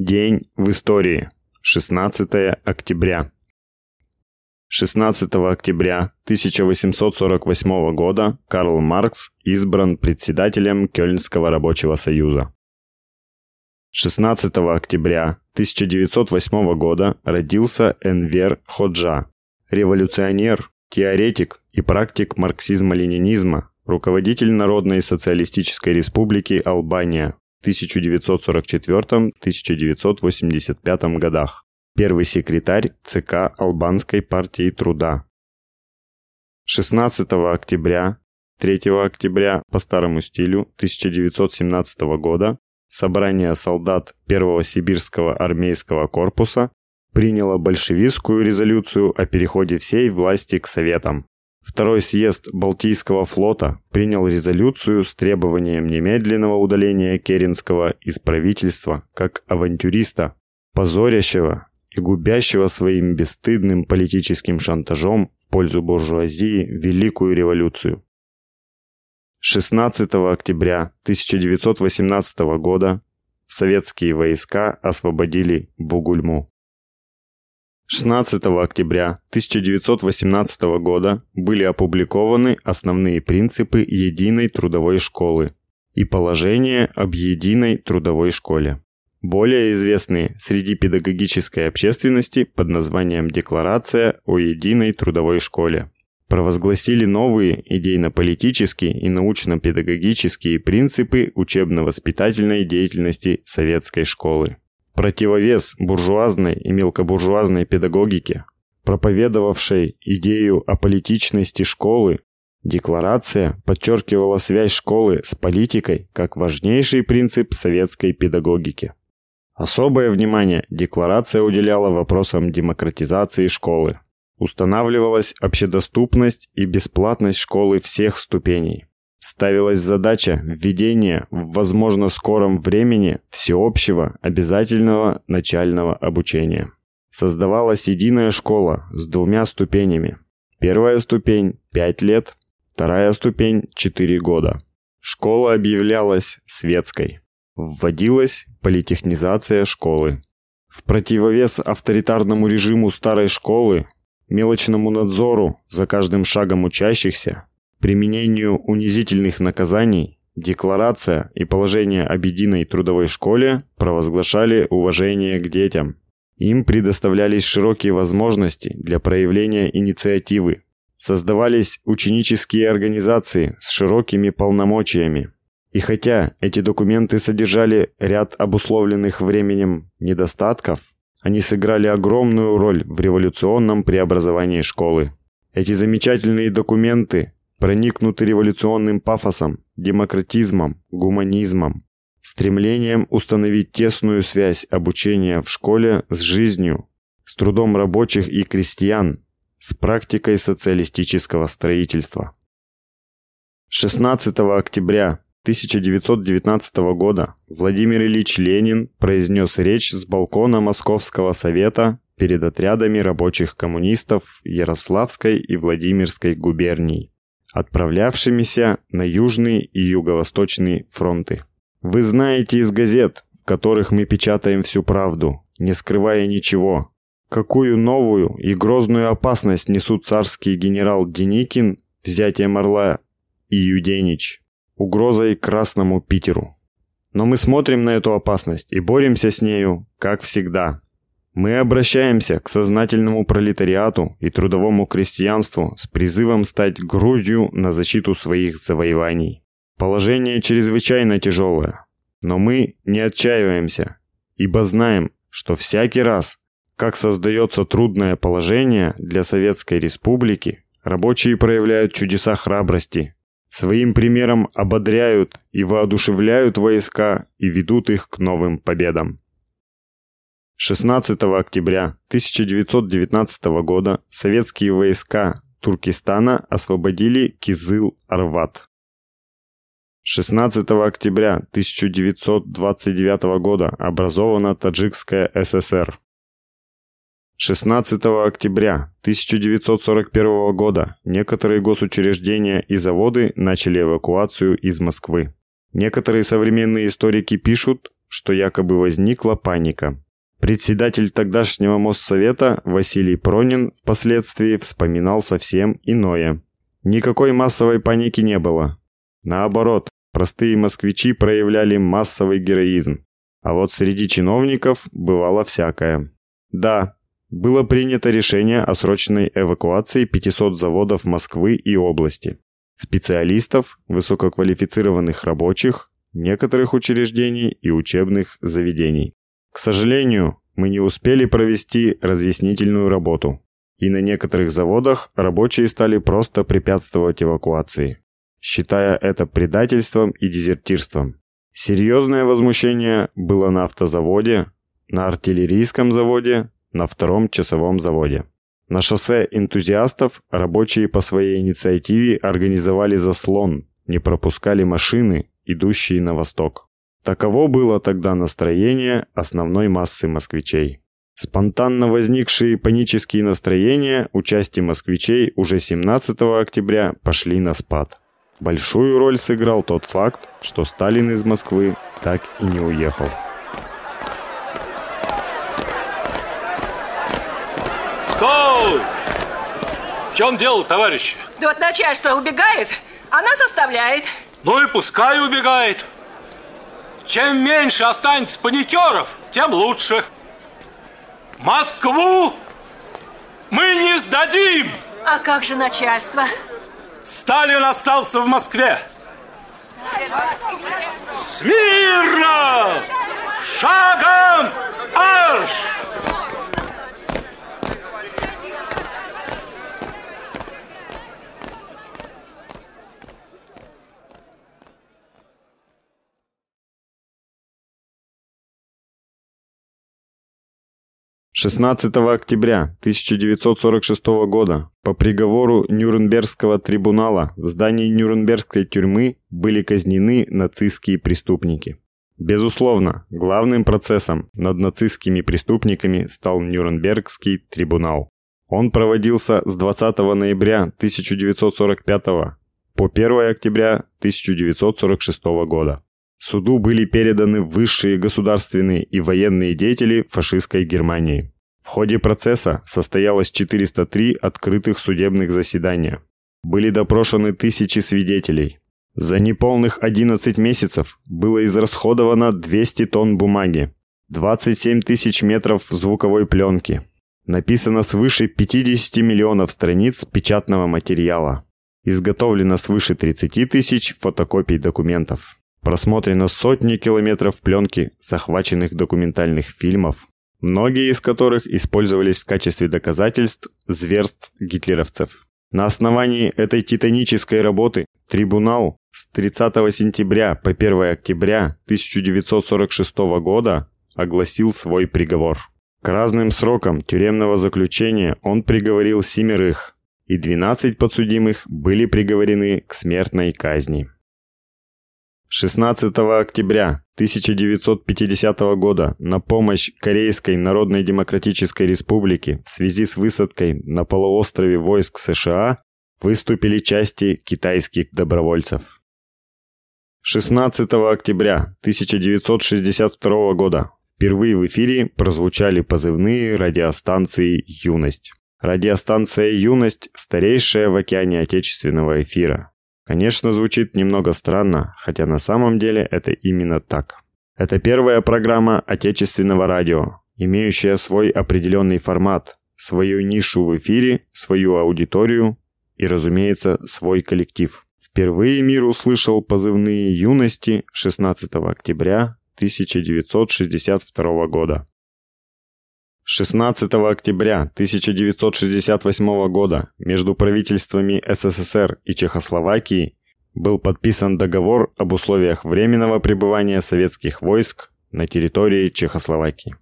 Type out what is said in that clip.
День в истории. 16 октября. 16 октября 1848 года Карл Маркс избран председателем Кёльнского рабочего союза. 16 октября 1908 года родился Энвер Ходжа, революционер, теоретик и практик марксизма-ленинизма, руководитель Народной социалистической республики Албания 1944-1985 годах, первый секретарь ЦК Албанской партии труда. 16 октября 3 октября по старому стилю 1917 года собрание солдат Первого сибирского армейского корпуса приняло большевистскую резолюцию о переходе всей власти к Советам. Второй съезд Балтийского флота принял резолюцию с требованием немедленного удаления Керенского из правительства как авантюриста, позорящего и губящего своим бесстыдным политическим шантажом в пользу буржуазии Великую революцию. 16 октября 1918 года советские войска освободили Бугульму. 16 октября 1918 года были опубликованы основные принципы единой трудовой школы и положение об единой трудовой школе. Более известные среди педагогической общественности под названием «Декларация о единой трудовой школе». Провозгласили новые идейно-политические и научно-педагогические принципы учебно-воспитательной деятельности советской школы противовес буржуазной и мелкобуржуазной педагогике, проповедовавшей идею аполитичности школы, декларация подчеркивала связь школы с политикой как важнейший принцип советской педагогики. Особое внимание декларация уделяла вопросам демократизации школы. Устанавливалась общедоступность и бесплатность школы всех ступеней. Ставилась задача введения в возможно скором времени всеобщего обязательного начального обучения. Создавалась единая школа с двумя ступенями. Первая ступень – 5 лет, вторая ступень – 4 года. Школа объявлялась светской. Вводилась политехнизация школы. В противовес авторитарному режиму старой школы, мелочному надзору за каждым шагом учащихся, применению унизительных наказаний, декларация и положение об единой трудовой школе провозглашали уважение к детям. Им предоставлялись широкие возможности для проявления инициативы. Создавались ученические организации с широкими полномочиями. И хотя эти документы содержали ряд обусловленных временем недостатков, они сыграли огромную роль в революционном преобразовании школы. Эти замечательные документы проникнуты революционным пафосом, демократизмом, гуманизмом, стремлением установить тесную связь обучения в школе с жизнью, с трудом рабочих и крестьян, с практикой социалистического строительства. 16 октября 1919 года Владимир Ильич Ленин произнес речь с балкона Московского совета перед отрядами рабочих коммунистов Ярославской и Владимирской губерний отправлявшимися на южный и юго-восточный фронты. Вы знаете из газет, в которых мы печатаем всю правду, не скрывая ничего, какую новую и грозную опасность несут царский генерал Деникин, взятие Орла и Юденич, угрозой Красному Питеру. Но мы смотрим на эту опасность и боремся с нею, как всегда, мы обращаемся к сознательному пролетариату и трудовому крестьянству с призывом стать грудью на защиту своих завоеваний. Положение чрезвычайно тяжелое, но мы не отчаиваемся, ибо знаем, что всякий раз, как создается трудное положение для Советской Республики, рабочие проявляют чудеса храбрости, своим примером ободряют и воодушевляют войска и ведут их к новым победам. 16 октября 1919 года советские войска Туркестана освободили Кизыл-Арват. 16 октября 1929 года образована Таджикская ССР. 16 октября 1941 года некоторые госучреждения и заводы начали эвакуацию из Москвы. Некоторые современные историки пишут, что якобы возникла паника. Председатель тогдашнего Моссовета Василий Пронин впоследствии вспоминал совсем иное. Никакой массовой паники не было. Наоборот, простые москвичи проявляли массовый героизм. А вот среди чиновников бывало всякое. Да, было принято решение о срочной эвакуации 500 заводов Москвы и области. Специалистов, высококвалифицированных рабочих, некоторых учреждений и учебных заведений. К сожалению, мы не успели провести разъяснительную работу. И на некоторых заводах рабочие стали просто препятствовать эвакуации, считая это предательством и дезертирством. Серьезное возмущение было на автозаводе, на артиллерийском заводе, на втором часовом заводе. На шоссе энтузиастов рабочие по своей инициативе организовали заслон, не пропускали машины, идущие на восток. Таково было тогда настроение основной массы москвичей. Спонтанно возникшие панические настроения у части москвичей уже 17 октября пошли на спад. Большую роль сыграл тот факт, что Сталин из Москвы так и не уехал. Стой! В чем дело, товарищи? Да вот начальство убегает, она заставляет. Ну и пускай убегает. Чем меньше останется паникеров, тем лучше. Москву мы не сдадим! А как же начальство? Сталин остался в Москве. Смирно! Шагом марш! 16 октября 1946 года по приговору Нюрнбергского трибунала в здании Нюрнбергской тюрьмы были казнены нацистские преступники. Безусловно, главным процессом над нацистскими преступниками стал Нюрнбергский трибунал. Он проводился с 20 ноября 1945 по 1 октября 1946 года. Суду были переданы высшие государственные и военные деятели фашистской Германии. В ходе процесса состоялось 403 открытых судебных заседания. Были допрошены тысячи свидетелей. За неполных 11 месяцев было израсходовано 200 тонн бумаги, 27 тысяч метров звуковой пленки. Написано свыше 50 миллионов страниц печатного материала. Изготовлено свыше 30 тысяч фотокопий документов. Просмотрено сотни километров пленки захваченных документальных фильмов, многие из которых использовались в качестве доказательств зверств гитлеровцев. На основании этой титанической работы трибунал с 30 сентября по 1 октября 1946 года огласил свой приговор. К разным срокам тюремного заключения он приговорил семерых, и 12 подсудимых были приговорены к смертной казни. 16 октября 1950 года на помощь Корейской Народно-Демократической Республике в связи с высадкой на полуострове войск США выступили части китайских добровольцев. 16 октября 1962 года впервые в эфире прозвучали позывные радиостанции «Юность». Радиостанция «Юность» – старейшая в океане отечественного эфира. Конечно, звучит немного странно, хотя на самом деле это именно так. Это первая программа отечественного радио, имеющая свой определенный формат, свою нишу в эфире, свою аудиторию и, разумеется, свой коллектив. Впервые мир услышал позывные юности 16 октября 1962 года. 16 октября 1968 года между правительствами СССР и Чехословакии был подписан договор об условиях временного пребывания советских войск на территории Чехословакии.